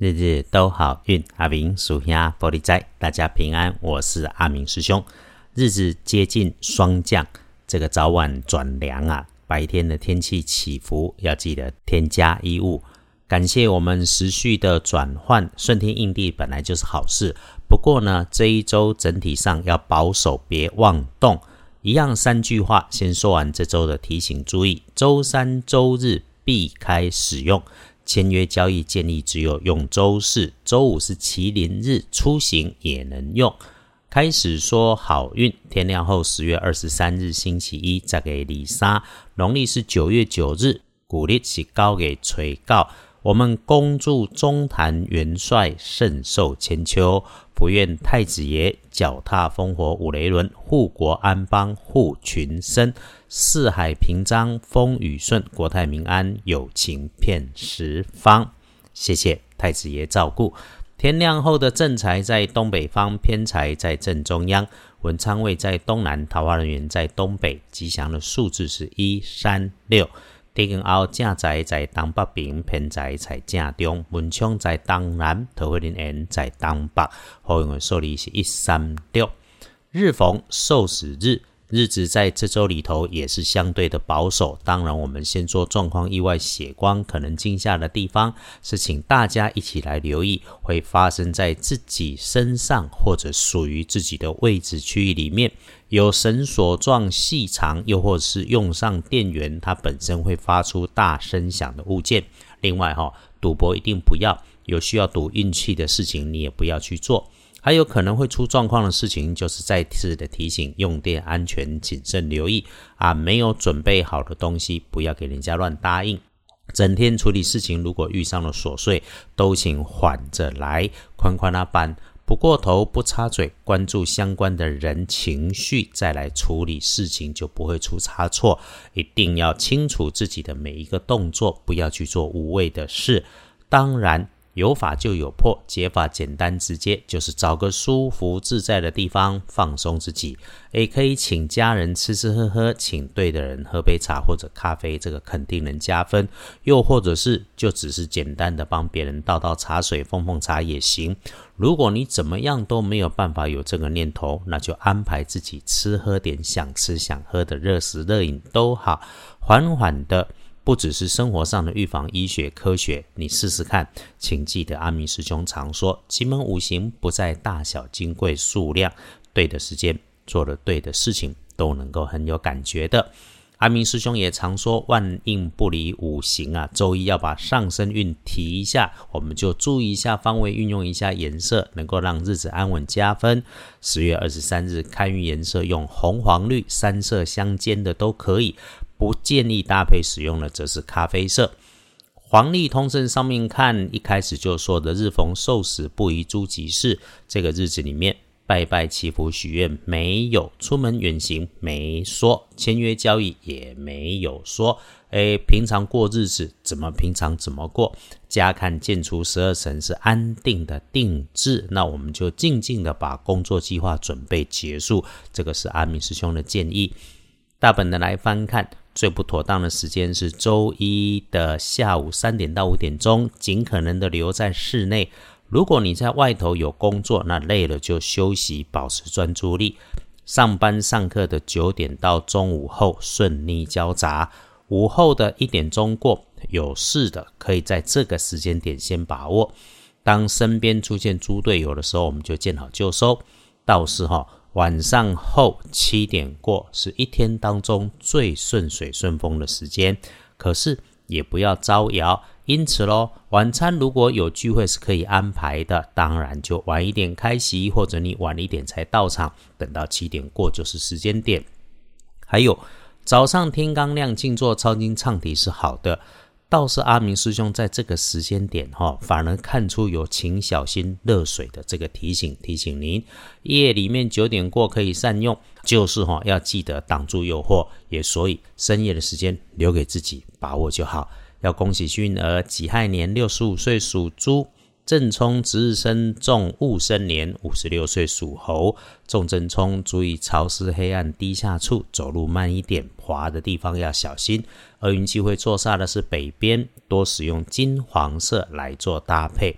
日日都好运，阿明属下玻璃斋，大家平安。我是阿明师兄。日子接近霜降，这个早晚转凉啊，白天的天气起伏，要记得添加衣物。感谢我们时序的转换，顺天应地本来就是好事。不过呢，这一周整体上要保守，别妄动。一样三句话，先说完这周的提醒，注意周三、周日避开使用。签约交易建议只有用周四、周五是麒麟日，出行也能用。开始说好运，天亮后十月二十三日星期一，再给李莎。农历是九月九日，鼓励是高给垂告。我们恭祝中坛元帅圣寿千秋，福愿太子爷脚踏烽火五雷轮，护国安邦护群生，四海平章风雨顺，国泰民安友情遍十方。谢谢太子爷照顾。天亮后的正财在东北方，偏财在正中央，文昌位在东南，桃花人员在东北。吉祥的数字是一三六。地根后正在在东北边，偏在在正中，文昌在东南，桃花林园在东北。好运的数字是一三六。日逢受死日。日子在这周里头也是相对的保守。当然，我们先说状况意外血光可能惊吓的地方，是请大家一起来留意，会发生在自己身上或者属于自己的位置区域里面，有绳索状细长，又或是用上电源，它本身会发出大声响的物件。另外，哈，赌博一定不要，有需要赌运气的事情，你也不要去做。还有可能会出状况的事情，就是再次的提醒：用电安全谨慎留意啊！没有准备好的东西，不要给人家乱答应。整天处理事情，如果遇上了琐碎，都请缓着来，宽宽那般，不过头，不插嘴，关注相关的人情绪，再来处理事情，就不会出差错。一定要清楚自己的每一个动作，不要去做无谓的事。当然。有法就有破，解法简单直接，就是找个舒服自在的地方放松自己。也可以请家人吃吃喝喝，请对的人喝杯茶或者咖啡，这个肯定能加分。又或者是就只是简单的帮别人倒倒茶水、奉奉茶也行。如果你怎么样都没有办法有这个念头，那就安排自己吃喝点想吃想喝的热食热饮都好，缓缓的。不只是生活上的预防医学科学，你试试看。请记得阿明师兄常说：奇门五行不在大小、金贵、数量，对的时间做了对的事情，都能够很有感觉的。阿明师兄也常说：万应不离五行啊。周一要把上升运提一下，我们就注意一下方位，运用一下颜色，能够让日子安稳加分。十月二十三日开运颜色，用红、黄、绿三色相间的都可以。不建议搭配使用的则是咖啡色。黄历通胜上面看，一开始就说的日逢受死不宜诸吉事，这个日子里面拜拜祈福许愿没有，出门远行没说，签约交易也没有说。诶，平常过日子怎么平常怎么过？家看建出十二神是安定的定制，那我们就静静的把工作计划准备结束。这个是阿明师兄的建议。大本的来翻看。最不妥当的时间是周一的下午三点到五点钟，尽可能的留在室内。如果你在外头有工作，那累了就休息，保持专注力。上班上课的九点到中午后顺利交杂，午后的一点钟过，有事的可以在这个时间点先把握。当身边出现猪队友的时候，我们就见好就收。到时候。晚上后七点过是一天当中最顺水顺风的时间，可是也不要招摇。因此喽，晚餐如果有聚会是可以安排的，当然就晚一点开席，或者你晚一点才到场，等到七点过就是时间点。还有早上天刚亮静坐抄经唱题是好的。倒是阿明师兄在这个时间点哈，反而看出有请小心热水的这个提醒，提醒您夜里面九点过可以善用，就是哈要记得挡住诱惑，也所以深夜的时间留给自己把握就好。要恭喜幸运儿己亥年六十五岁属猪。正冲值日生重戊申年五十六岁属猴，重正冲注意潮湿黑暗低下处，走路慢一点，滑的地方要小心。厄运机会坐煞的是北边，多使用金黄色来做搭配。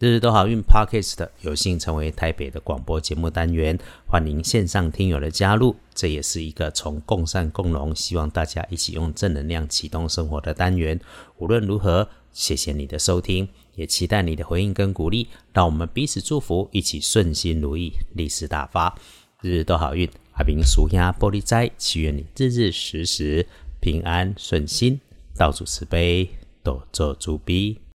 日日都好运 Podcast 有幸成为台北的广播节目单元，欢迎线上听友的加入。这也是一个从共善共荣，希望大家一起用正能量启动生活的单元。无论如何，谢谢你的收听，也期待你的回应跟鼓励。让我们彼此祝福，一起顺心如意，利市大发，日日都好运。阿明属下玻璃斋，祈愿你日日时时平安顺心，道主慈悲，多做主逼。